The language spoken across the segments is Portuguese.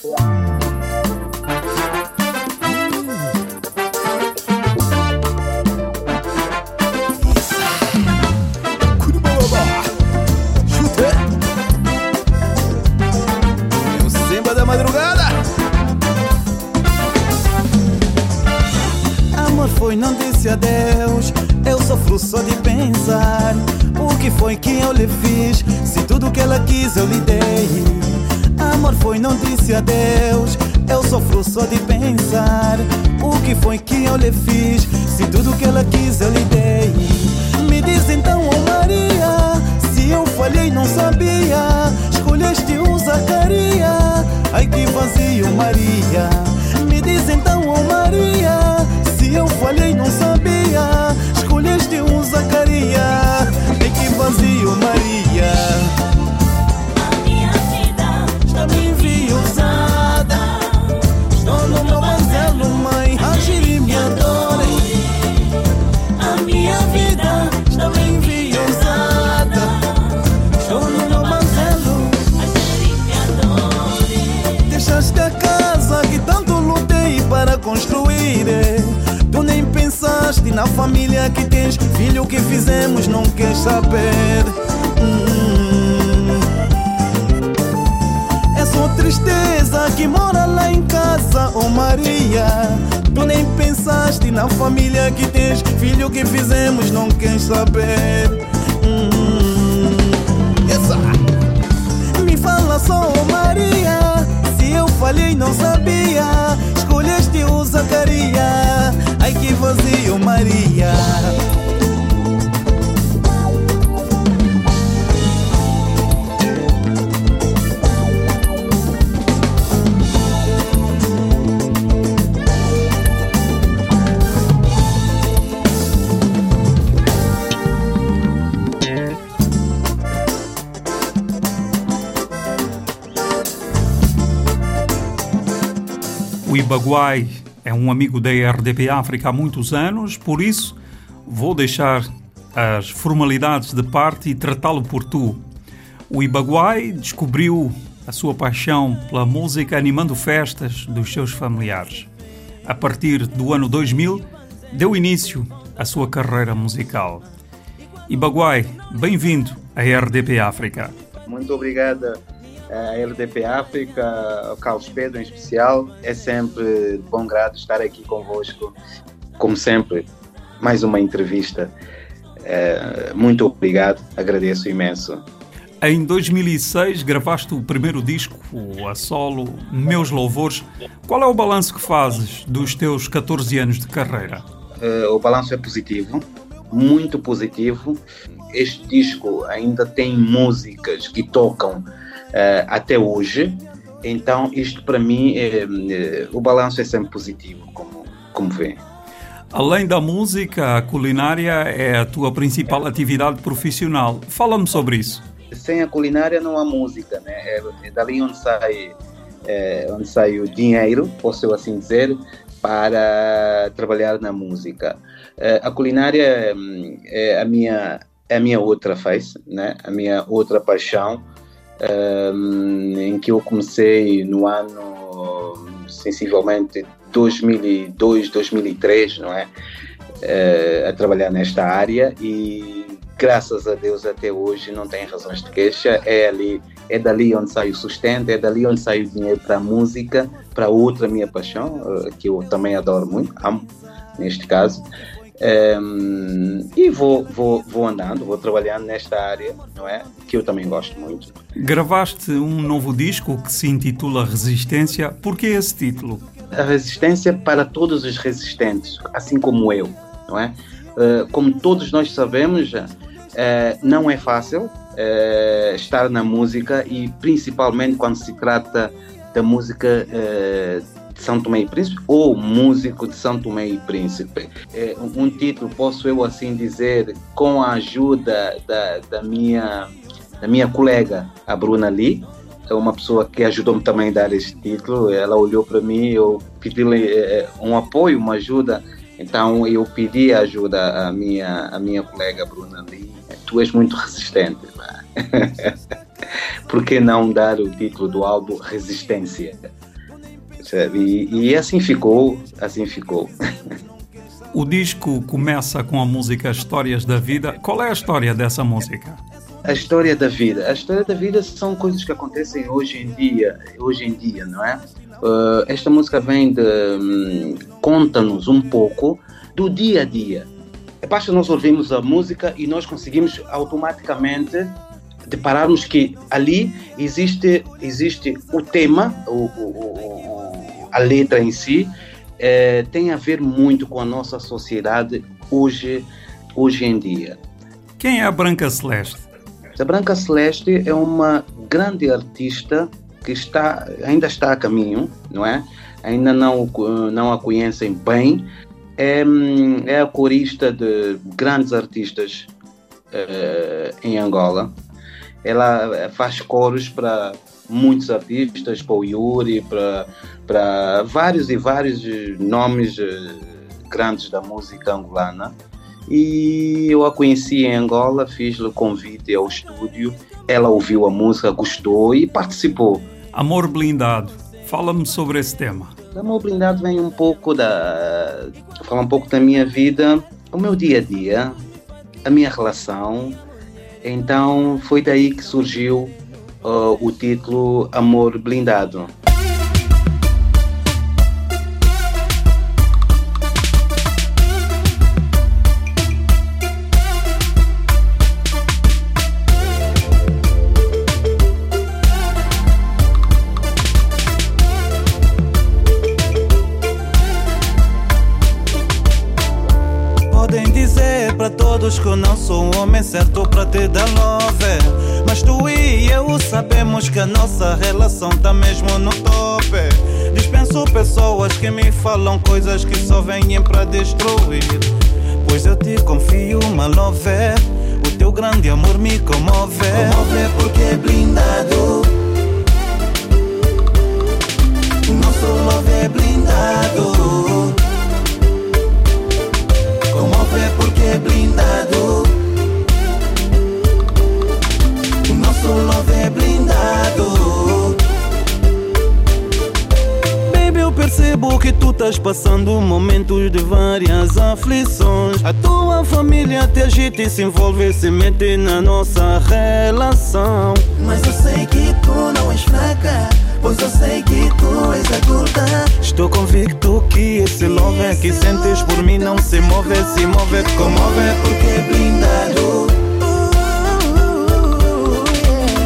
foi, só de pensar. O que foi que eu lhe fiz? Se tudo que ela quis família que tens, filho, que fizemos não quer saber. Hum. É só tristeza que mora lá em casa, oh Maria. Tu nem pensaste na família que tens, filho, que fizemos não quer saber. Hum. Me fala só, oh Maria, se eu falhei não sabia. Escolheste o Zacaria Ai que vazio, Maria. O Ibaguai um amigo da RDP África há muitos anos, por isso vou deixar as formalidades de parte e tratá-lo por tu. O Ibaguai descobriu a sua paixão pela música animando festas dos seus familiares. A partir do ano 2000, deu início à sua carreira musical. Ibaguai, bem-vindo à RDP África. Muito obrigada a LDP África, o Carlos Pedro em especial. É sempre de bom grado estar aqui convosco. Como sempre, mais uma entrevista. É, muito obrigado, agradeço imenso. Em 2006 gravaste o primeiro disco, a solo, Meus Louvores. Qual é o balanço que fazes dos teus 14 anos de carreira? Uh, o balanço é positivo, muito positivo. Este disco ainda tem músicas que tocam uh, até hoje. Então, isto para mim, é, é, o balanço é sempre positivo, como, como vê. Além da música, a culinária é a tua principal atividade profissional. Fala-me sobre isso. Sem a culinária não há música, né? É, é dali onde sai, é, onde sai o dinheiro, posso assim dizer, para trabalhar na música. É, a culinária hum, é a minha, é a minha outra face, né? A minha outra paixão em que eu comecei no ano sensivelmente 2002, 2003, não é? Uh, a trabalhar nesta área e graças a Deus até hoje não tem razões de queixa. É ali, é dali onde sai o sustento, é dali onde sai o dinheiro para a música, para outra minha paixão, uh, que eu também adoro muito, amo neste caso. Um, e vou, vou, vou andando, vou trabalhando nesta área, não é? Que eu também gosto muito. Gravaste um novo disco que se intitula Resistência. Por que esse título? A resistência para todos os resistentes, assim como eu, não é? Uh, como todos nós sabemos, uh, não é fácil uh, estar na música e principalmente quando se trata da música de São Tomé e Príncipe ou músico de São Tomé e Príncipe. É um título, posso eu assim dizer, com a ajuda da, da, minha, da minha colega, a Bruna Lee, é uma pessoa que ajudou-me também a dar este título. Ela olhou para mim, eu pedi-lhe é, um apoio, uma ajuda. Então eu pedi ajuda à minha, à minha colega Bruna Lee. Tu és muito resistente. Por que não dar o título do álbum Resistência? Sabe? E, e assim ficou, assim ficou. O disco começa com a música Histórias da Vida. Qual é a história dessa música? A história da vida. A história da vida são coisas que acontecem hoje em dia, hoje em dia, não é? Uh, esta música vem de hum, conta-nos um pouco do dia a dia. Basta nós ouvirmos a música e nós conseguimos automaticamente depararmos que ali existe existe o tema, o, o, o, a letra em si, eh, tem a ver muito com a nossa sociedade hoje hoje em dia. Quem é a Branca Celeste? A Branca Celeste é uma grande artista que está, ainda está a caminho, não é? Ainda não, não a conhecem bem. É, é a corista de grandes artistas uh, em Angola. Ela faz coros para muitos artistas, para o Yuri, para, para vários e vários nomes uh, grandes da música angolana. E eu a conheci em Angola, fiz-lhe o convite ao estúdio. Ela ouviu a música, gostou e participou. Amor Blindado. Fala-me sobre esse tema. Amor Blindado vem um pouco da. Fala um pouco da minha vida, o meu dia a dia, a minha relação. Então foi daí que surgiu uh, o título Amor Blindado. Todos que eu não sou um homem certo para te dar love. Mas tu e eu sabemos que a nossa relação tá mesmo no tope. Dispenso pessoas que me falam coisas que só vêm para destruir. Pois eu te confio, uma love. O teu grande amor me comove. Comove porque é blindado. O nosso love é blindado. É blindado. O nosso love é blindado. Baby, eu percebo que tu estás passando momentos de várias aflições. A tua família te agita e se envolve, se mete na nossa relação. Mas eu sei que tu não és fraca. Pois eu sei que tu és adulta Estou convicto que esse love é que sentes por mim não se move, se move, comove. Porque é blindado.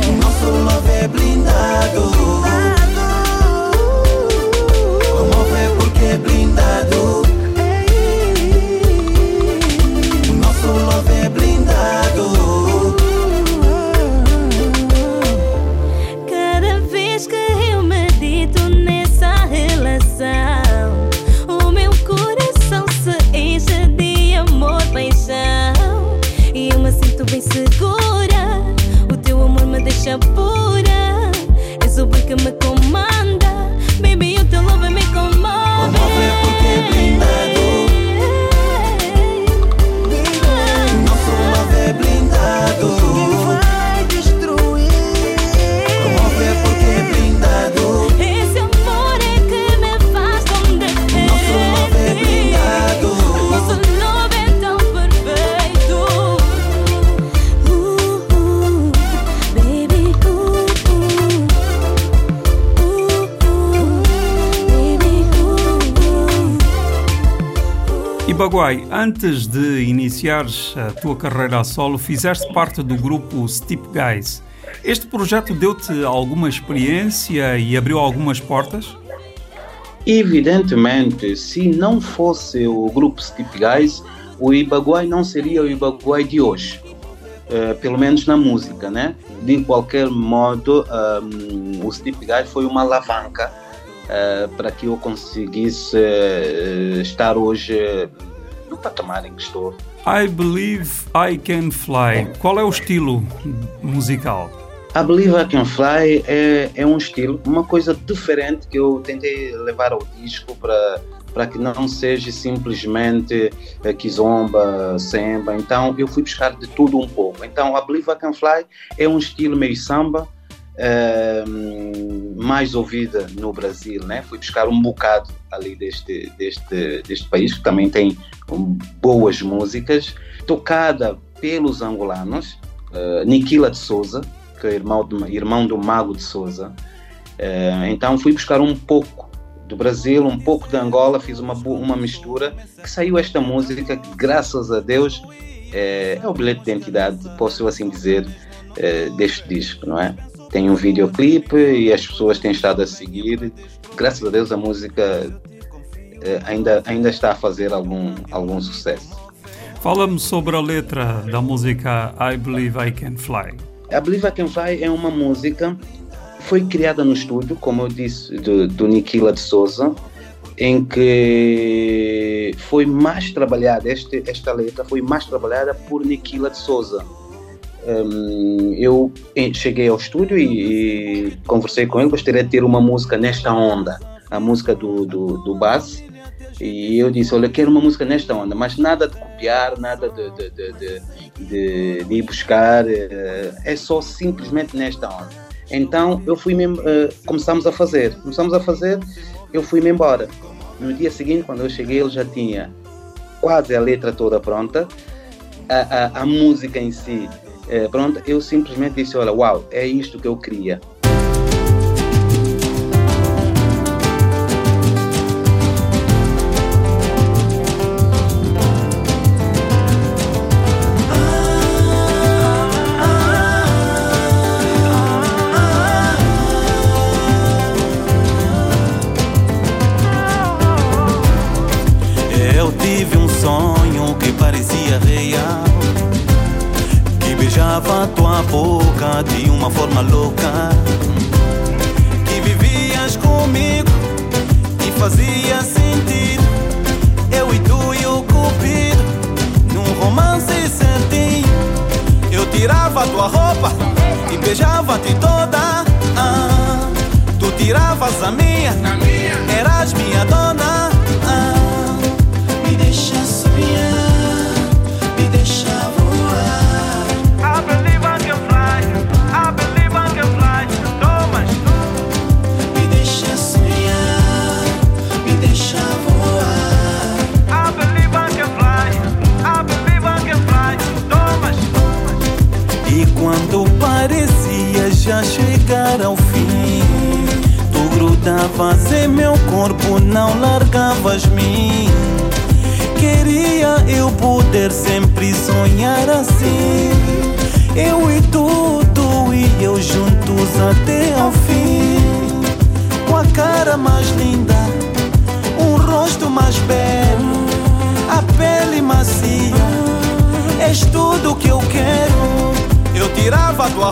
O nosso love é blindado Baguai, antes de iniciares a tua carreira a solo, fizeste parte do grupo Steep Guys. Este projeto deu-te alguma experiência e abriu algumas portas? Evidentemente, se não fosse o grupo Steep Guys, o Ibaguai não seria o Ibaguai de hoje. Eh, pelo menos na música, né? De qualquer modo, um, o Steep Guys foi uma alavanca eh, para que eu conseguisse eh, estar hoje patamar em que estou. I Believe I Can Fly. Qual é o estilo musical? A Believe I Can Fly é, é um estilo, uma coisa diferente que eu tentei levar ao disco para para que não seja simplesmente eh, kizomba, samba. Então eu fui buscar de tudo um pouco. Então a Believe I Can Fly é um estilo meio samba, uh, mais ouvida no Brasil, né? Fui buscar um bocado ali deste, deste, deste país, que também tem boas músicas, tocada pelos angolanos, uh, Niquila de Souza, que é irmão do, irmão do Mago de Souza. Uh, então fui buscar um pouco do Brasil, um pouco de Angola, fiz uma, uma mistura, que saiu esta música, que graças a Deus é, é o bilhete de identidade, posso assim dizer, é, deste disco, não é? Tem um videoclipe e as pessoas têm estado a seguir. Graças a Deus a música ainda, ainda está a fazer algum, algum sucesso. Fala-me sobre a letra da música I Believe I Can Fly. I Believe I Can Fly é uma música foi criada no estúdio, como eu disse, do, do Niquila de Souza, em que foi mais trabalhada, este, esta letra foi mais trabalhada por Niquila de Souza. Um, eu cheguei ao estúdio e, e, conversei com ele, gostaria de ter uma música nesta onda, a música do, do, do Bass, e eu disse, olha, quero uma música nesta onda, mas nada de copiar, nada de, de, de, de, de ir buscar, eh, é só simplesmente nesta onda. Então eu fui mesmo, uh, começamos a fazer, começamos a fazer, eu fui-me embora. No dia seguinte, quando eu cheguei, ele já tinha quase a letra toda pronta, a, a, a música em si uh, pronta. Eu simplesmente disse: Olha, uau, é isto que eu queria.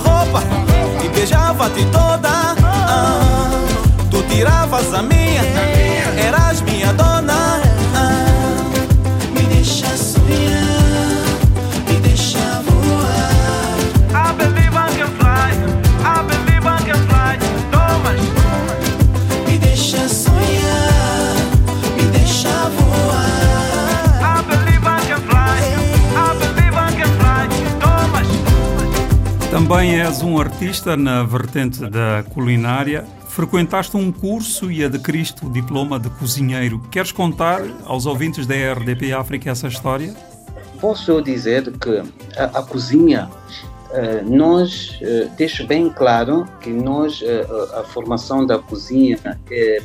Roupa e beijava-te toda. Ah, tu tiravas a minha, Também és um artista na vertente da culinária. Frequentaste um curso e adquiriste o diploma de cozinheiro. Queres contar aos ouvintes da RDP África essa história? Posso dizer que a, a cozinha, uh, nós, uh, deixo bem claro que nós, uh, a formação da cozinha,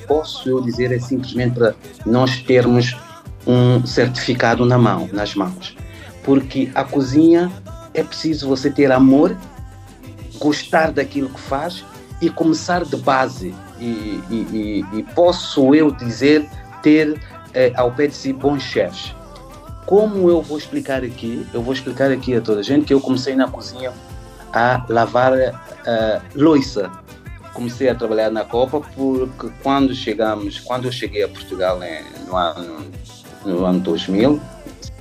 posso dizer, é simplesmente para nós termos um certificado na mão, nas mãos. Porque a cozinha é preciso você ter amor gostar daquilo que faz e começar de base. E, e, e, e posso eu dizer ter eh, ao pé de si bons chefes. Como eu vou explicar aqui? Eu vou explicar aqui a toda a gente que eu comecei na cozinha a lavar uh, louça. Comecei a trabalhar na Copa porque quando chegamos, quando eu cheguei a Portugal né, no, ano, no ano 2000,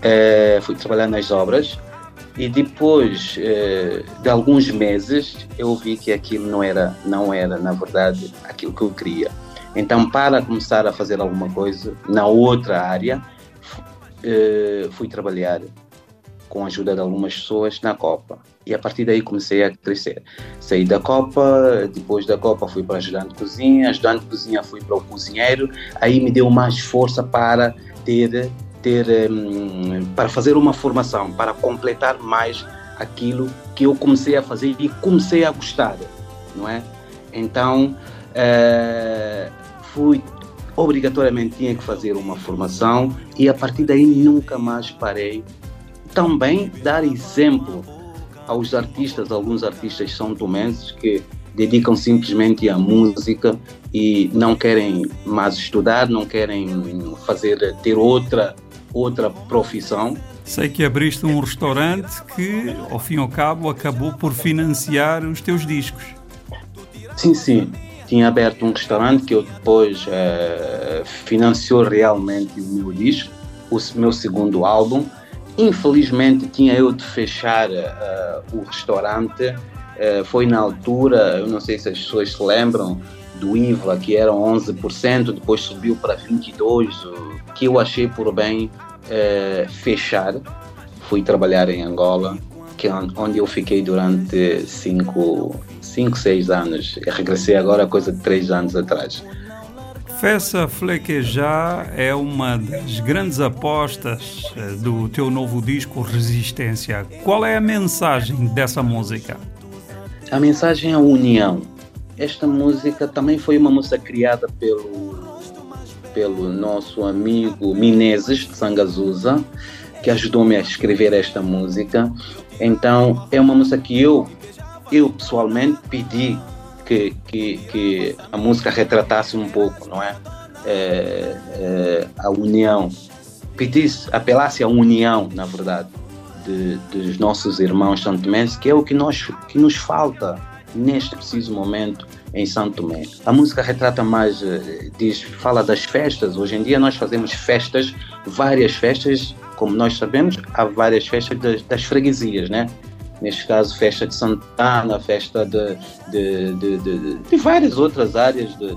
eh, fui trabalhar nas obras e depois eh, de alguns meses eu vi que aquilo não era não era na verdade aquilo que eu queria. Então para começar a fazer alguma coisa na outra área eh, fui trabalhar com a ajuda de algumas pessoas na Copa. E a partir daí comecei a crescer. Saí da Copa, depois da Copa fui para ajudante de cozinha, ajudante de cozinha fui para o cozinheiro, aí me deu mais força para ter, ter um, para fazer uma formação, para completar mais aquilo que eu comecei a fazer e comecei a gostar, não é? Então, uh, fui obrigatoriamente tinha que fazer uma formação e a partir daí nunca mais parei. Também dar exemplo aos artistas, alguns artistas são tomenses que dedicam simplesmente à música e não querem mais estudar, não querem fazer ter outra outra profissão. Sei que abriste um restaurante que, ao fim e ao cabo, acabou por financiar os teus discos. Sim, sim tinha aberto um restaurante que eu depois uh, financiou realmente o meu disco, o meu segundo álbum. Infelizmente tinha eu de fechar uh, o restaurante. Uh, foi na altura, eu não sei se as pessoas se lembram, do IVA que era 11%, depois subiu para 22%, que eu achei por bem fechar. Fui trabalhar em Angola, que, é onde eu fiquei durante cinco 5, 6 anos. Eu regressei agora coisa de 3 anos atrás. Fessa Flequejar é uma das grandes apostas eh, do teu novo disco Resistência. Qual é a mensagem dessa música? A mensagem é a união. Esta música também foi uma música criada pelo, pelo nosso amigo Mineses de Sangazusa, que ajudou-me a escrever esta música. Então, é uma música que eu eu pessoalmente pedi que, que, que a música retratasse um pouco, não é? é, é a união, pedisse, apelasse à união, na verdade, de, dos nossos irmãos santomenses, que é o que, nós, que nos falta neste preciso momento em Santo Tomé. A música retrata mais, eh, diz, fala das festas. Hoje em dia nós fazemos festas, várias festas, como nós sabemos, há várias festas das, das freguesias, né? neste caso festa de Santana, festa de, de, de, de, de várias outras áreas de,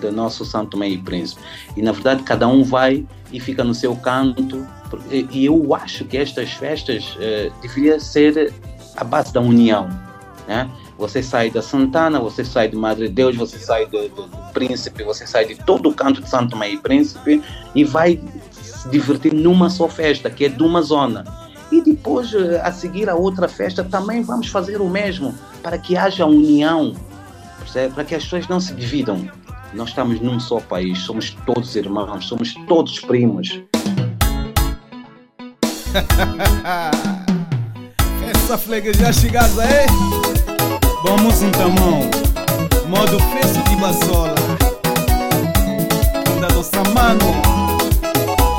de, nosso Santo Meio Príncipe. E na verdade cada um vai e fica no seu canto. E eu acho que estas festas eh, deveriam ser a base da união. Né? Você sai da Santana, você sai de Madre Deus, você sai do, do, do Príncipe, você sai de todo o canto de Santo Meio Príncipe e vai se divertir numa só festa, que é de uma zona. E depois, eh, a seguir a outra festa, também vamos fazer o mesmo, para que haja união, para que as pessoas não se dividam. Nós estamos num só país, somos todos irmãos, somos todos primos. Essa flega já chegaste aí? Vamos um tamão, modo preço de basola. Da nossa mano,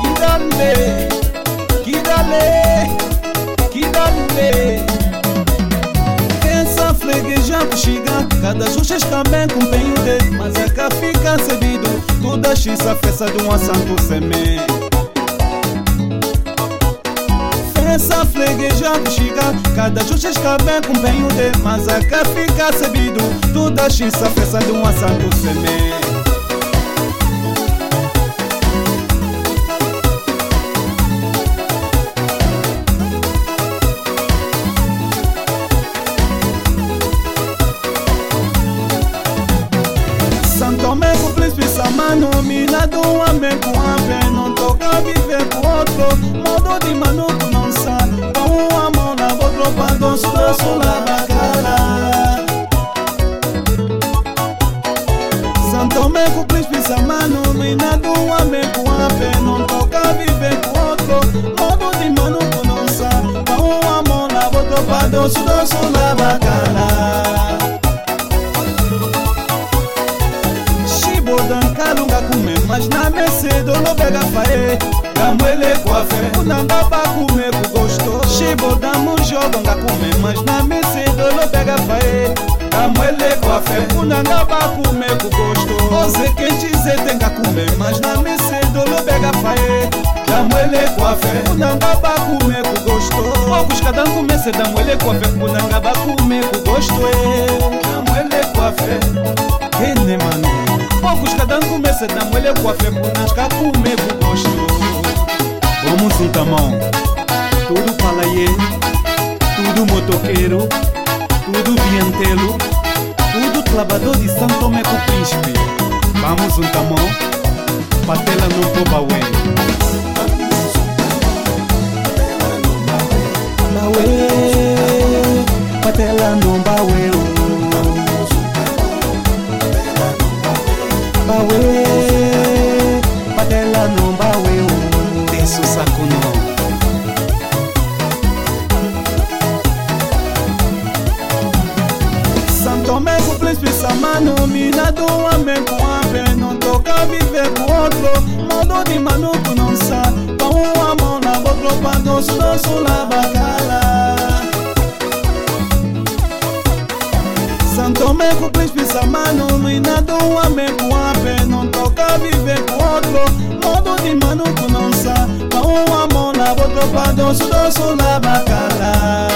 que dale, que dale kidale Essa fregueja chega. Cada justa também com penho de Mas é que fica cebido Toda xissa festa de um assanto seme Essa fregueja chega Cada justa também com penho de Mas é que fica cebido Toda xissa festa de um assanto seme nominado um homem com a Não toca viver com outro Modo de manuco não Quando sua sola bacana Santo me com príncipe samano Nominado um homem com a Não toca viver com outro. Modo de manuco não sabe Com uma mão na outra Quando sua sola bacana mas na mercedo no pega fae Gamwele coafe Unanga ba kume ku gosto Shibo damu jogo nga kume mas na no pega fae Gamwele coafe Unanga ba kume ku gosto. Oze quente zete nga kume mas na no pega fae Gamwele coafe Unanga ba kume ku gosto. Poucos cada um comece da mwele coafe Unanga ba kume ku gosto. Gamwele coafe Kene manu poucos cada um começa na mulher com a tudo ye tudo motoqueiro, tudo viantelo, tudo clavador de São Tomé com Príncipe. Vamos um tamão, patela no Bobauê. Bauê, patela no. Bauê, De maluco não sabe Com uma mão na boca Pra doce, doce, la bacala Santo Tomé com príncipe samano Minado amém com amém Não toca viver com outro Modo de maluco não sabe Com uma mão na boca Pra doce, doce, la bacala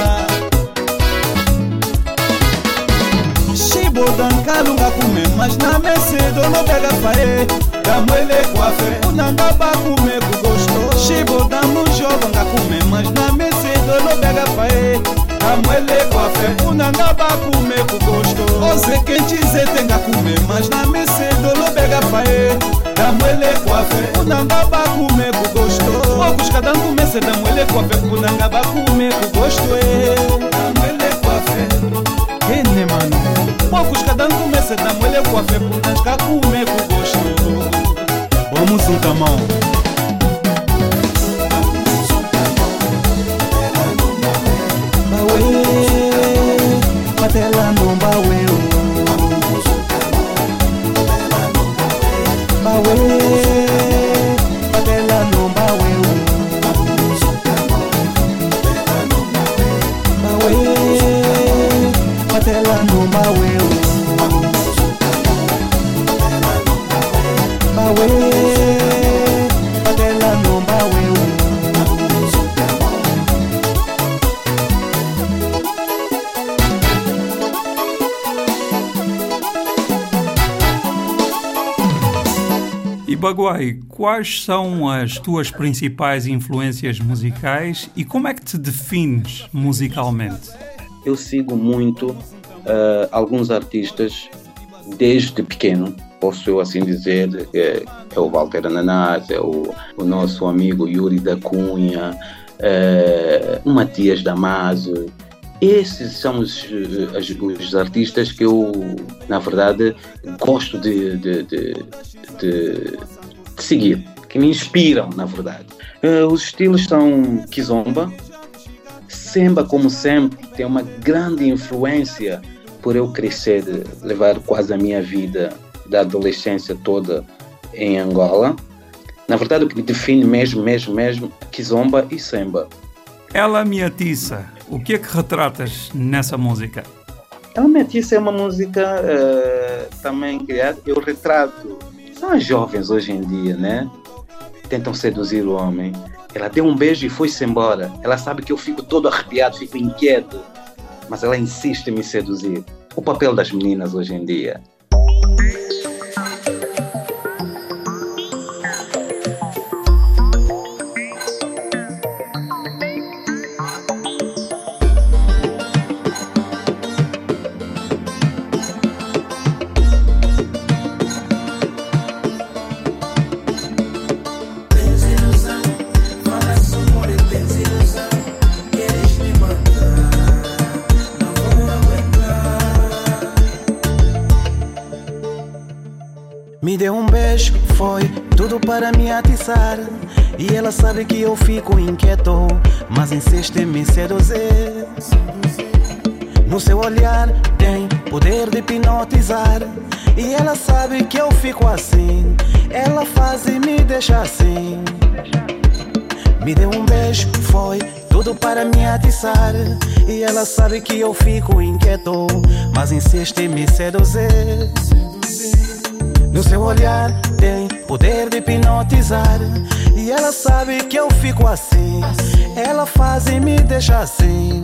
bodanka lunga kume mas na mecedo no pega fae damwele kwafe. Unanga bakume kugosto shibo damu jovanga kume. Mas na mecedo no pega fae damwele kwafe. Unanga bakume kugosto oze kenchize tenga kume. Mas na mecedo no pega fae damwele kwafe. Unanga bakume kugosto okushkada nkumese damwele kwafe. Unanga bakume kugosto e damwele kwafe. Ene mano. Poucos cada um começa da mulher com vamos um tamão Baguai, quais são as tuas principais influências musicais e como é que te defines musicalmente? Eu sigo muito uh, alguns artistas desde pequeno, posso eu assim dizer, é, é o Walter Ananás, é o, o, nosso amigo Yuri da Cunha, é, o Matias Damaso. Esses são os, os, os, artistas que eu, na verdade, gosto de, de, de, de seguir, que me inspiram, na verdade. Uh, os estilos são Kizomba, Semba, como sempre, tem uma grande influência por eu crescer, levar quase a minha vida da adolescência toda em Angola. Na verdade, o que me define mesmo, mesmo, mesmo, Kizomba e Semba. Ela me atiça. O que é que retratas nessa música? Ela me atiça é uma música uh, também criada. Eu retrato. São as jovens hoje em dia, né? Tentam seduzir o homem. Ela deu um beijo e foi-se embora. Ela sabe que eu fico todo arrepiado, fico inquieto. Mas ela insiste em me seduzir. O papel das meninas hoje em dia. E ela sabe que eu fico inquieto, mas insiste em me seduzir. No seu olhar tem poder de hipnotizar. E ela sabe que eu fico assim. Ela faz e me deixa assim. Me deu um beijo, foi tudo para me atiçar. E ela sabe que eu fico inquieto, mas insiste em me seduzir. No seu olhar tem poder de hipnotizar. E ela sabe que eu fico assim. Ela faz e me deixa assim.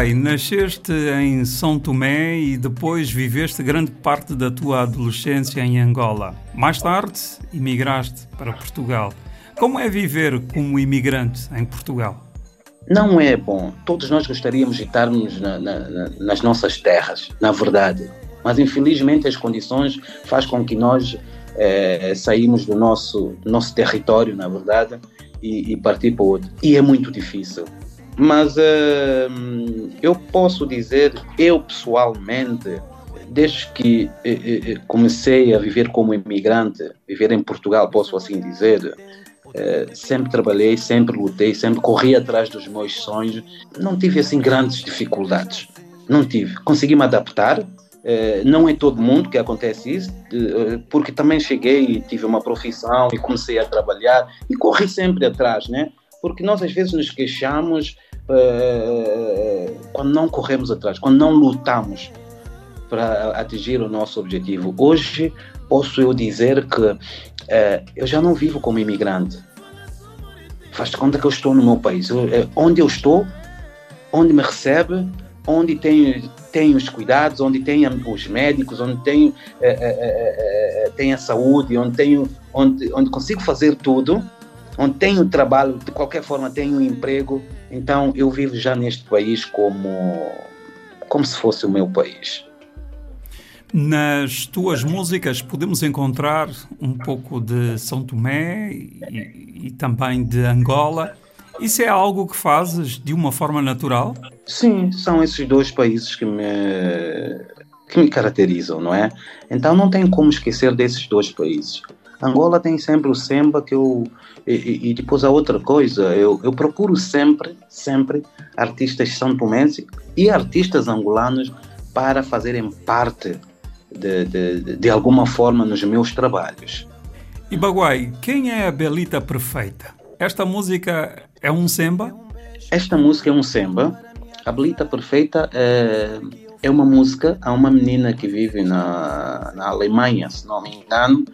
Baguai, nasceste em São Tomé e depois viveste grande parte da tua adolescência em Angola. Mais tarde, emigraste para Portugal. Como é viver como imigrante em Portugal? Não é bom. Todos nós gostaríamos de estarmos na, na, nas nossas terras, na verdade. Mas infelizmente as condições faz com que nós é, saímos do nosso, do nosso território, na verdade, e, e partir para outro. E é muito difícil. Mas uh, eu posso dizer, eu pessoalmente, desde que uh, comecei a viver como imigrante, viver em Portugal, posso assim dizer, uh, sempre trabalhei, sempre lutei, sempre corri atrás dos meus sonhos. Não tive assim grandes dificuldades. Não tive. Consegui me adaptar. não é todo mundo que acontece isso, porque também cheguei e tive uma profissão e comecei a trabalhar e corri sempre atrás, né? porque nós às vezes nos queixamos uh, quando não corremos atrás, quando não lutamos para atingir o nosso objetivo. Hoje posso eu dizer que uh, eu já não vivo como imigrante. Faz-te conta que eu estou no meu país. Eu, onde eu estou, onde me recebe, onde tenho, tenho os cuidados, onde tenho os médicos, onde tenho, uh, tenho a saúde, onde, tenho, onde, onde consigo fazer tudo onde tenho trabalho, de qualquer forma tenho um emprego, então eu vivo já neste país como, como se fosse o meu país. Nas tuas músicas podemos encontrar um pouco de São Tomé e, e, também de Angola. Isso é algo que fazes de uma forma natural? Sim, são esses dois países que me, que me caracterizam, não é? Então não tem como esquecer desses dois países. Angola tem sempre o samba que eu. E, e depois a outra coisa, eu, eu procuro sempre, sempre artistas são tomenses e artistas angolanos para fazerem parte de, de, de alguma forma nos meus trabalhos. E Baguai, quem é a Belita Perfeita? Esta música é um samba? Esta música é um samba. A Belita Perfeita é, é uma música a uma menina que vive na, na Alemanha, se não me engano,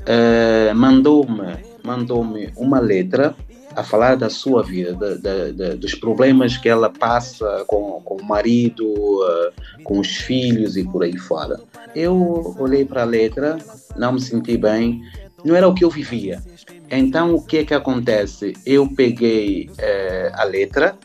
uh, mandou-me mandou-me uma letra a falar da sua vida, da, da, dos problemas que ela passa com, com o marido, uh, com os filhos e por aí fora. Eu olhei para a letra, não me senti bem, não era o que eu vivia. Então o que é que acontece? Eu peguei uh, a letra,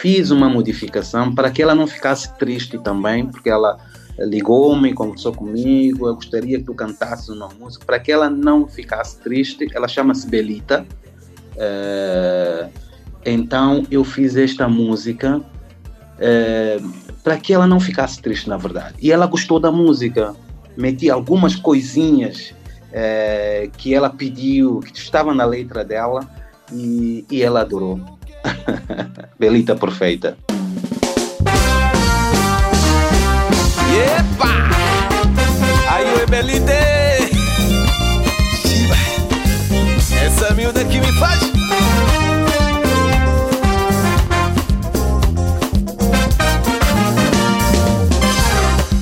fiz uma modificação para que ela não ficasse triste também, porque ela ligou-me, conversou comigo, eu gostaria que tu cantasse uma música, para que ela não ficasse triste, ela chama-se Belita, uh, então eu fiz esta música uh, para que ela não ficasse triste, na verdade. E ela gostou da música, meti algumas coisinhas uh, que ela pediu, que estava na letra dela, e, e ela adorou. Belita perfeita. Epa! Aí o Ebelite! Essa miúda que me faz.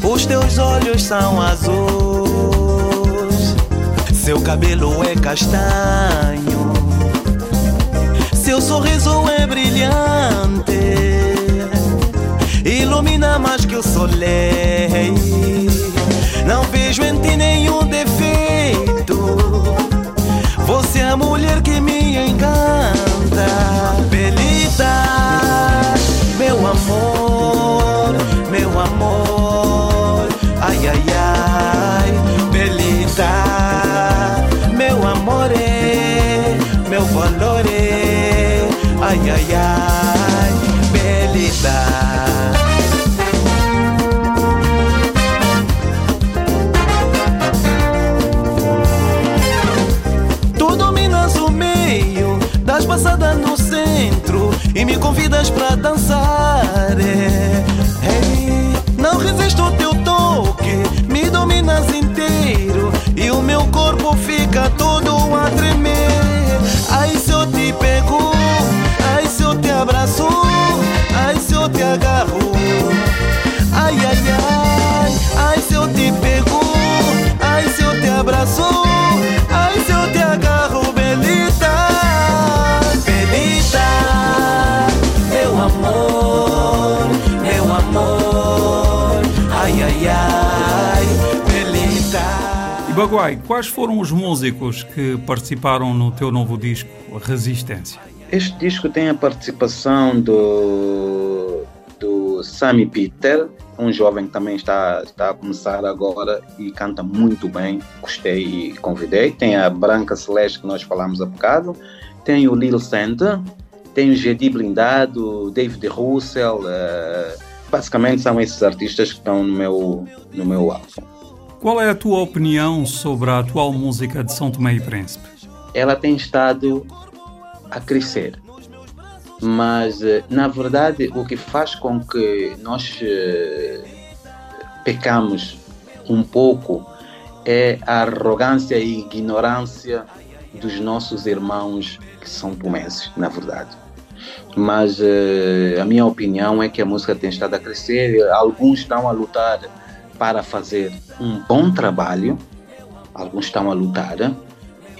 Os teus olhos são azuis, seu cabelo é castanho, seu sorriso é brilhante ilumina mais que o soleil. Não vejo em ti nenhum defeito. Você é a mulher que me encanta, Belita, meu amor, meu amor. Ai, ai, ai, Belita, ai, ai, ai, Belinda. Tu dominas o meio das passadas no centro e me convidas pra dançar. É, é, não resisto ao teu toque, me dominas inteiro e o meu corpo fica todo. Baguai, quais foram os músicos que participaram no teu novo disco, Resistência? Este disco tem a participação do, do Sammy Peter, um jovem que também está, está a começar agora e canta muito bem. Gostei e convidei. Tem a Branca Celeste, que nós falamos há bocado. Tem o Lil Santa. Tem o Gedi Blindado, David Russell. Uh, basicamente são esses artistas que estão no meu, no meu álbum. Qual é a tua opinião sobre a atual música de São Tomé e Príncipe? Ela tem estado a crescer. Mas, eh, na verdade, o que faz com que nós uh, pecamos um pouco é a arrogância e ignorância dos nossos irmãos que são tomenses, na verdade. Mas uh, a minha opinião é que a música tem estado a crescer, alguns estão a lutar para fazer um bom trabalho, alguns estão a lutar,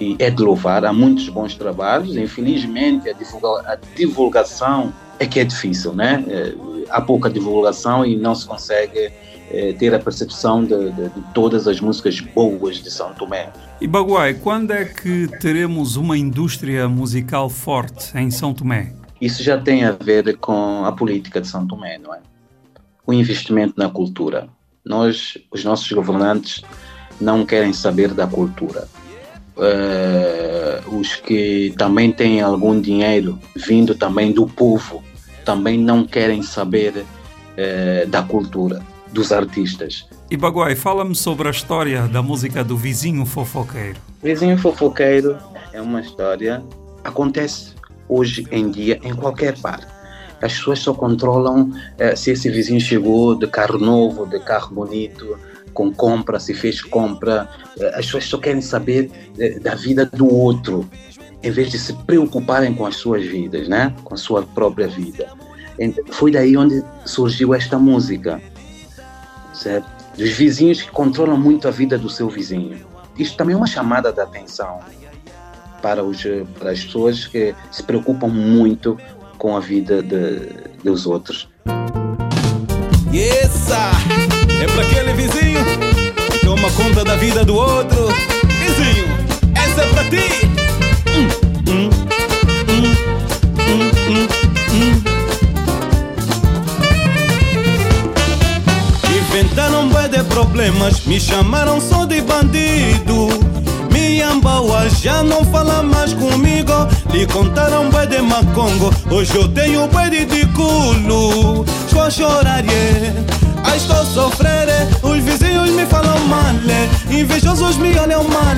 e é de louvar, há muitos bons trabalhos, infelizmente a, divulga a divulgação é que é difícil, né? É, há pouca divulgação e não se consegue é, ter a percepção de, de, de, todas as músicas boas de São Tomé. E Baguai, quando é que teremos uma indústria musical forte em São Tomé? Isso já tem a ver com a política de São Tomé, não é? O investimento na cultura. Nós, os nossos governantes, não querem saber da cultura uh, os que também têm algum dinheiro vindo também do povo também não querem saber uh, da cultura dos artistas. E Baguai, fala-me sobre a história da música do Vizinho Fofoqueiro. Vizinho Fofoqueiro é uma história acontece hoje em dia em qualquer parte. As pessoas só controlam uh, se esse vizinho chegou de carro novo, de carro bonito, com compra, se fez compra. Eh, as pessoas só querem saber eh, da vida do outro, em vez de se preocuparem com as suas vidas, né? com a sua própria vida. Foi daí onde surgiu esta música, certo? Dos vizinhos que controlam muito a vida do seu vizinho. Isto também é uma chamada de atenção para, os, para as pessoas que se preocupam muito com a vida de, dos outros. Yes, é para aquele vizinho que toma conta da vida do outro. Vizinho, essa é para ti. Hum, hum, hum, Inventaram bué de problemas, me chamaram só de bandido. Miambaua já não fala mais comigo. Lhe contaram bué de macongo, hoje eu tenho bué de culo. Estou a chorar, yeah. Estou a sofrer, os vizinhos me falam mal, invejosos me olham mal,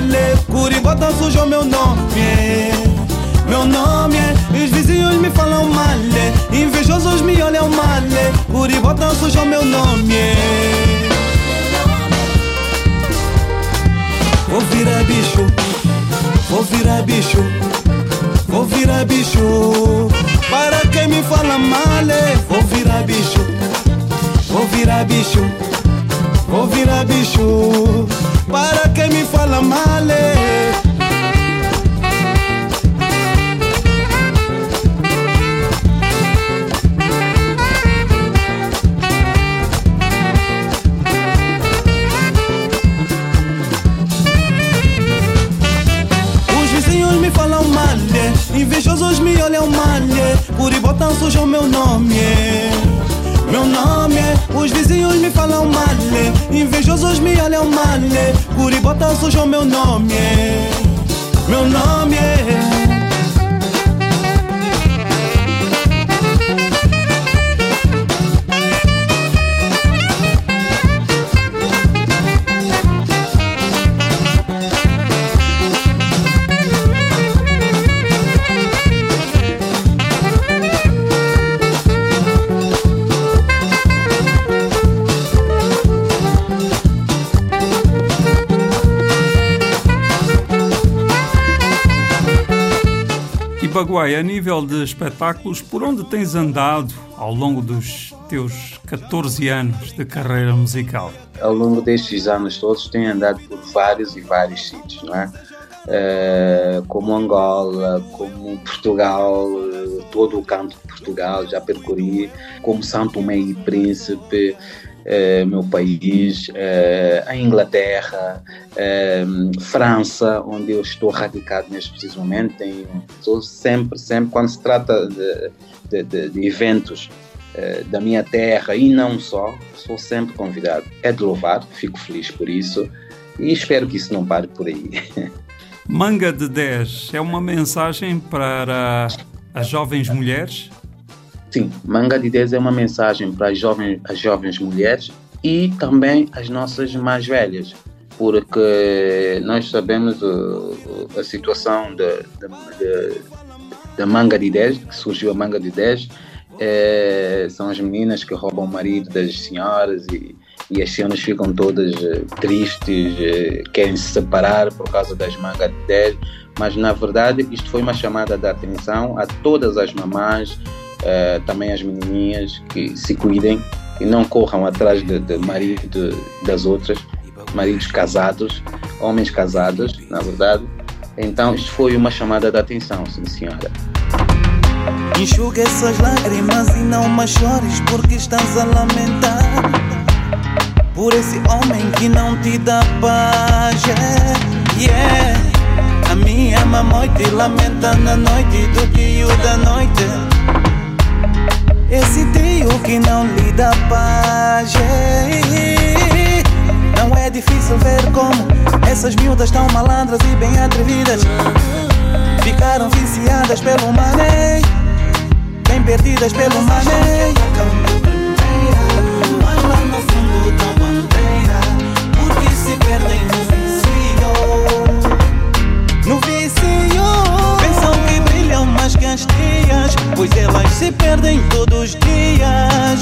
Curibota sujo meu nome, meu nome, os vizinhos me falam mal, invejosos me olham mal, Curibota sujo meu nome. Vou virar bicho, vou virar bicho, vou virar bicho. Para quem me fala mal, vou virar bicho. Vou virar bicho, vou virar bicho. Para quem me fala mal. Me olham mal, Curibota sujou meu nome, meu nome é. Baguai, a nível de espetáculos, por onde tens andado ao longo dos teus 14 anos de carreira musical? Ao longo destes anos todos tenho andado por vários e vários sítios, não é? Uh, como Angola, como Portugal, todo o canto de Portugal já percorri, como Santo Tomé e Príncipe, eh, meu país, eh, a Inglaterra, eh, França, onde eu estou radicado neste preciso momento. Tenho, estou sempre, sempre, quando se trata de, de, de, de eventos da minha terra e não só, sou sempre convidado. É de louvar, fico feliz por isso e espero que isso não pare por aí. Manga de 10 é uma mensagem para as jovens mulheres? Sim, Manga de 10 é uma mensagem para as jovens, as jovens mulheres e também as nossas mais velhas, porque nós sabemos a situação da Manga de 10, que surgiu a Manga de 10, é, são as meninas que roubam o marido das senhoras e, e as senhoras ficam todas eh, tristes, eh, querem se separar por causa das mangas de 10, mas na verdade isto foi uma chamada de atenção a todas as mamães, uh, também as menininhas que se cuidem e não corram atrás de, de marido de, das outras, maridos casados, homens casados, na verdade. Então, isto foi uma chamada de atenção, sim senhora. Enxuga essas lágrimas e não mais chores porque estás a lamentar Por esse homem que não te dá paz yeah. A minha mamãe te lamenta na noite do tio da noite esse trio que não lhe dá paz Não é difícil ver como Essas miúdas tão malandras e bem atrevidas Ficaram viciadas pelo mané Bem perdidas pelo mané se perdem todos os dias.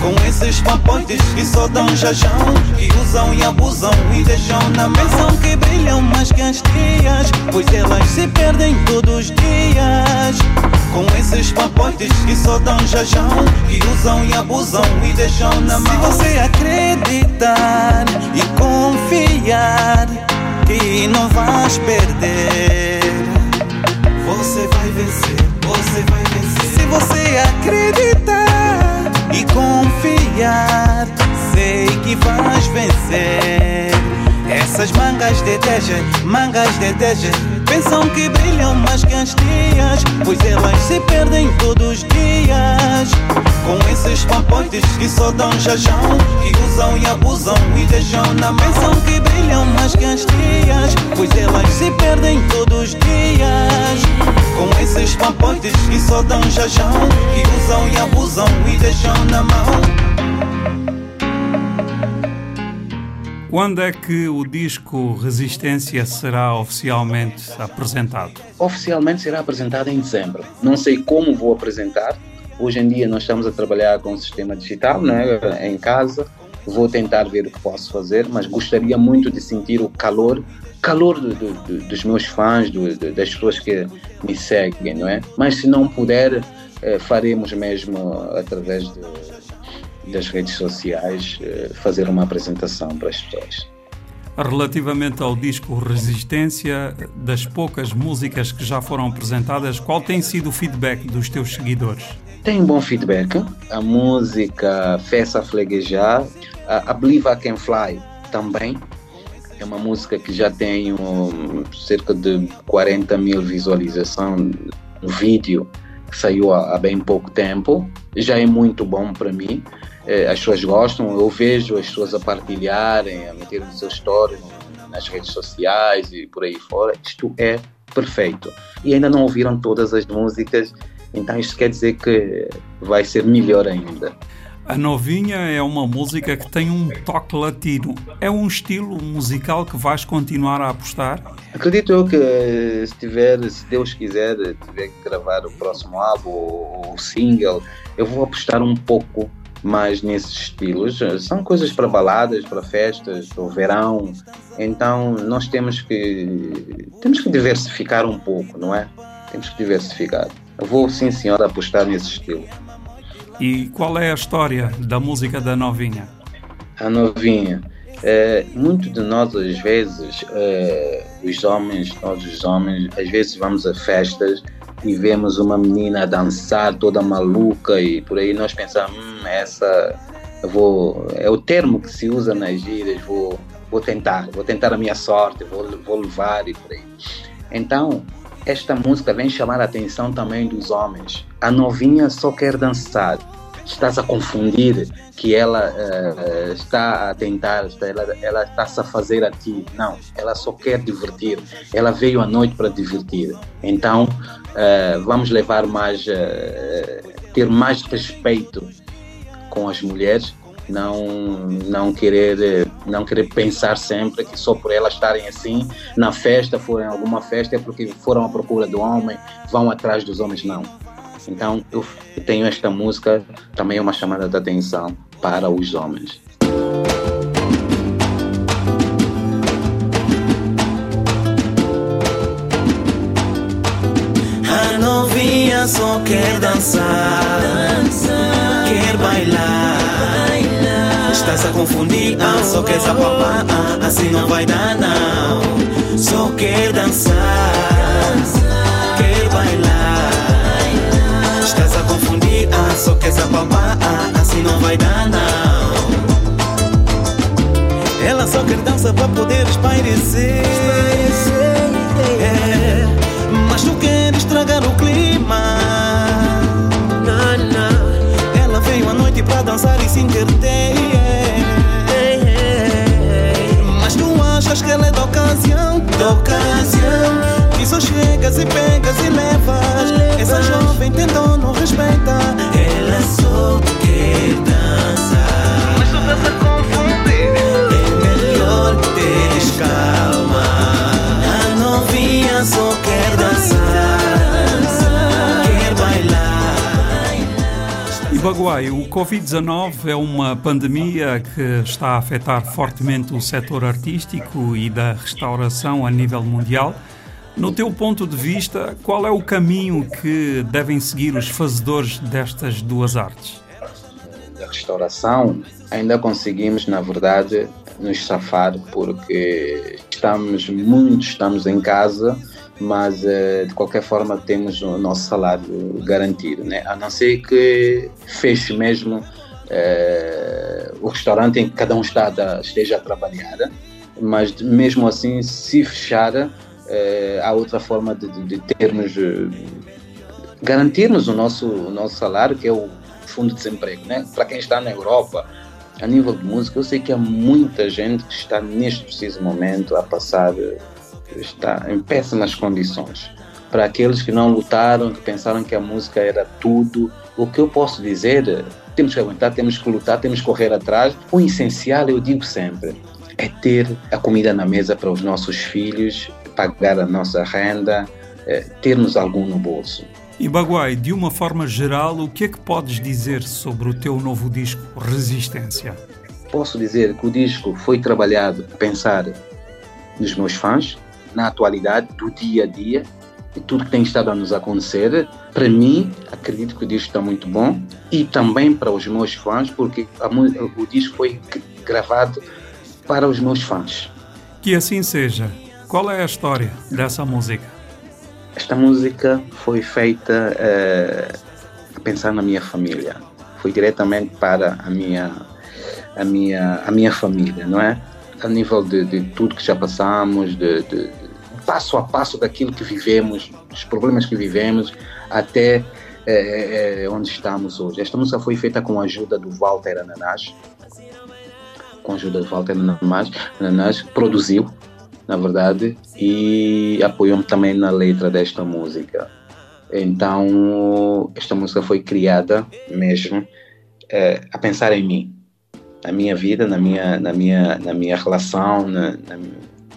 Com esses papoites que só dão jajão Que usam e abusam e deixam na mão que brilham mais que as tias. Pois elas se perdem todos os dias. Com esses papoites que só dão jajão Que usam e abusam e deixam na mão. Se você acreditar e confiar Que não vais perder Você vai vencer, você vai vencer você acreditar e confiar, sei que vais vencer. Essas mangas de teja, mangas de teja, pensam que brilham mais que as dias, pois elas se perdem todos os dias. Com esses papoites que só dão jajão, que usam e abusam e deixam na mão. Pensam que brilham mais que as dias, pois elas se perdem todos os dias. Com esses papoites que só dão jajão, que usam e abusam e deixam na mão. Quando é que o disco Resistência será oficialmente apresentado? Oficialmente será apresentado em dezembro. Não sei como vou apresentar. Hoje em dia nós estamos a trabalhar com o sistema digital, né, em casa. Vou tentar ver o que posso fazer, mas gostaria muito de sentir o calor, calor do, do, dos meus fãs, do, das pessoas que me seguem, não é? Mas se não puder, eh, faremos mesmo através de das redes sociais eh, fazer uma apresentação para as pessoas. Relativamente ao disco Resistência, das poucas músicas que já foram apresentadas, qual tem sido o feedback dos teus seguidores? Tem um bom feedback. A música Festa Fleguejar, a Believe I Can Fly também. É uma música que já tem um, cerca de 40 mil visualizações no vídeo, que saiu há, há bem pouco tempo. Já é muito bom para mim. É, as pessoas gostam, eu vejo as pessoas a partilharem, a meter no seu story, nas redes sociais e por aí fora. Isto é perfeito. E ainda não ouviram todas as músicas, então isto quer dizer que vai ser melhor ainda. A Novinha é uma música que tem um toque latino. É um estilo musical que vais continuar a apostar? Acredito eu que se tiver, se Deus quiser, tiver que gravar o próximo álbum ou single, eu vou apostar um pouco mais nesses estilos. São coisas para baladas, para festas, o verão. Então nós temos que temos que diversificar um pouco, não é? Temos que diversificar. Eu vou sim, senhora, apostar nesse estilo. E qual é a história da música da Novinha? A Novinha. É, muito de nós, às vezes, é, os homens, nós os homens, às vezes vamos a festas e vemos uma menina dançar toda maluca e por aí nós pensamos, hum, essa vou, é o termo que se usa nas gírias, vou, vou tentar, vou tentar a minha sorte, vou, vou levar e por aí. Então, esta música vem chamar a atenção também dos homens. A novinha só quer dançar. Estás a confundir que ela uh, está a tentar, ela, ela está-se a fazer a ti. Não, ela só quer divertir. Ela veio à noite para divertir. Então, uh, vamos levar mais, uh, ter mais respeito com as mulheres não não querer não querer pensar sempre que só por elas estarem assim na festa forem alguma festa é porque foram à procura do homem vão atrás dos homens não. Então eu tenho esta música também é uma chamada de atenção para os homens. A novinha só quer dançar, dançar quer bailar Estás a confundir, ah, só quer papá, ah, assim não vai dar não. Só quer dançar, quer bailar. Estás a confundir, ah, só quer papá, ah, assim não vai dar não. Ela só quer dançar para poder espairecer Baguai, o Covid-19 é uma pandemia que está a afetar fortemente o setor artístico e da restauração a nível mundial. No teu ponto de vista, qual é o caminho que devem seguir os fazedores destas duas artes? Da restauração, ainda conseguimos, na verdade, nos safar porque estamos muito, estamos em casa mas eh, de qualquer forma temos o nosso salário garantido, né? a não ser que feche mesmo eh, o restaurante em que cada um está esteja a trabalhar, mas mesmo assim, se fechar, eh, há outra forma de, de, de termos, garantirmos o nosso, o nosso salário, que é o fundo de desemprego. Né? Para quem está na Europa, a nível de música, eu sei que há muita gente que está neste preciso momento a passar está em péssimas condições. Para aqueles que não lutaram, que pensaram que a música era tudo, o que eu posso dizer, temos que aguentar, temos que lutar, temos que correr atrás. O essencial, eu digo sempre, é ter a comida na mesa para os nossos filhos, pagar a nossa renda, é, termos algum no bolso. E Baguai, de uma forma geral, o que é que podes dizer sobre o teu novo disco Resistência? Posso dizer que o disco foi trabalhado a pensar nos meus fãs, na atualidade, do dia a dia, e tudo que tem estado a nos acontecer. Para mim, acredito que o disco está muito bom e também para os meus fãs, porque a, o disco foi gravado para os meus fãs. Que assim seja. Qual é a história dessa música? Esta música foi feita uh, a pensar na minha família. Foi diretamente para a minha, a minha, a minha família, não é? A nível de, de tudo que já passamos, de, de passo a passo daquilo que vivemos, dos problemas que vivemos, até é, é, onde estamos hoje. Esta música foi feita com a ajuda do Walter Ananás, com a ajuda do Walter Ananás, Ananás produziu, na verdade, e apoiou-me também na letra desta música. Então, esta música foi criada mesmo é, a pensar em mim, na minha vida, na minha, na minha, na minha relação, na, na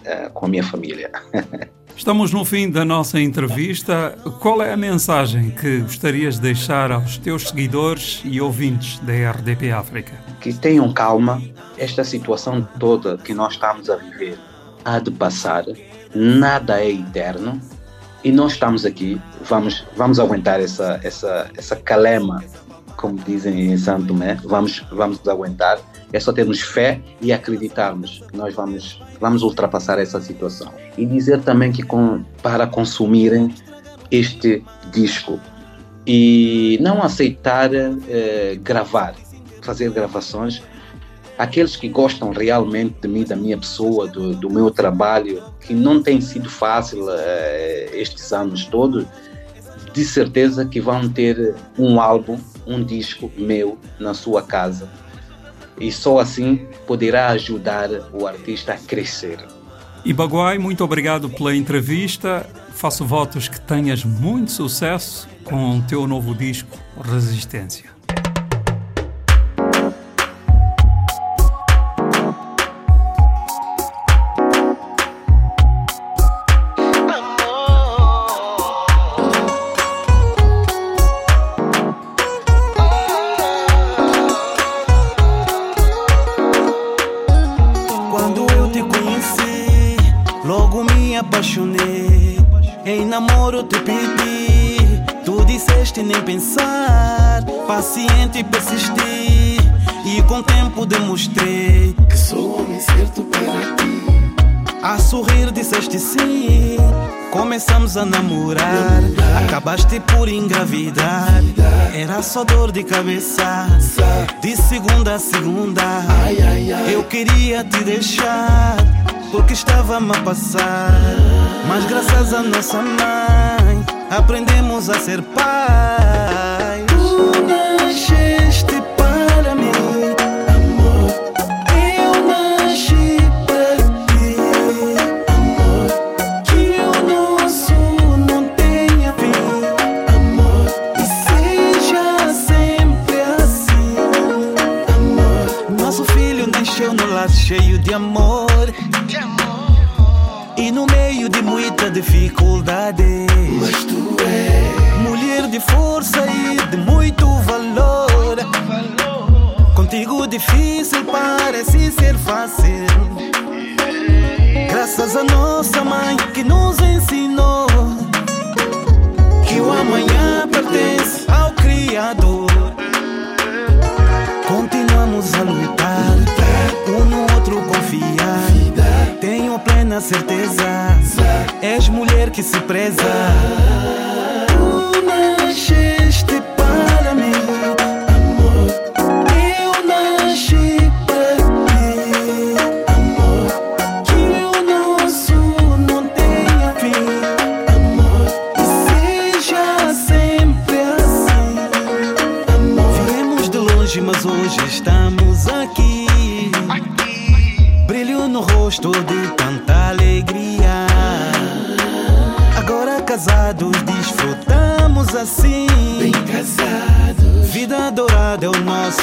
uh, com a minha família. Estamos no fim da nossa entrevista. Qual é a mensagem que gostarias de deixar aos teus seguidores e ouvintes da RDP África? Que tenham calma. Esta situação toda que nós estamos a viver há de passar. Nada é eterno. E nós estamos aqui. Vamos, vamos aguentar essa, essa, essa calema, como dizem em Santo Tomé. Vamos, vamos aguentar é só termos fé e acreditarmos que nós vamos, vamos ultrapassar essa situação. E dizer também que com, para consumirem este disco e não aceitar eh, gravar, fazer gravações. Aqueles que gostam realmente de mim, da minha pessoa, do, do meu trabalho, que não tem sido fácil uh, estes anos todos, de certeza que vão ter um álbum, um disco meu na sua casa. E só assim poderá ajudar o artista a crescer. E Baguai, muito obrigado pela entrevista. Faço votos que tenhas muito sucesso com o teu novo disco, Resistência. Nem pensar, paciente e persistir. E com o tempo demonstrei que sou homem certo para ti. A sorrir disseste sim, começamos a namorar. Acabaste por engravidar, era só dor de cabeça. De segunda a segunda, eu queria te deixar, porque estava-me a passar. Mas graças a nossa mãe, aprendemos a ser pais. Tu nasceste para mim, amor. Eu nasci para ti, amor. Que o nosso não tenha fim, amor. E seja sempre assim, amor. Nosso filho nasceu no lar cheio de amor. De amor. E no meio de muita dificuldade. De força e de muito valor. Contigo difícil parece ser fácil. Graças a nossa mãe que nos ensinou que o amanhã pertence ao Criador. Continuamos a lutar, um no outro confiar. Tenho plena certeza, és mulher que se preza.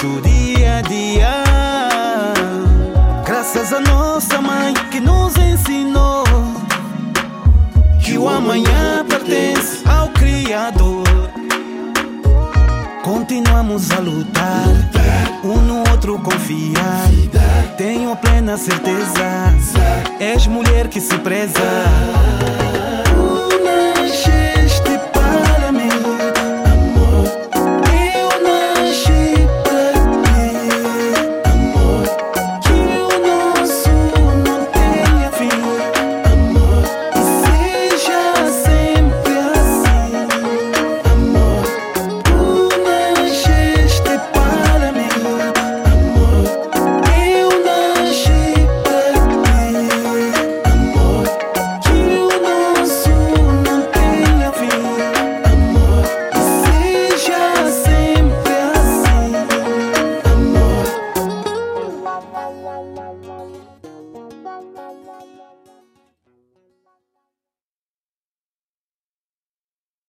Nosso dia a dia. Graças a nossa mãe que nos ensinou que o amanhã pertence ao Criador. Continuamos a lutar, um no outro confiar. Tenho plena certeza, és mulher que se preza.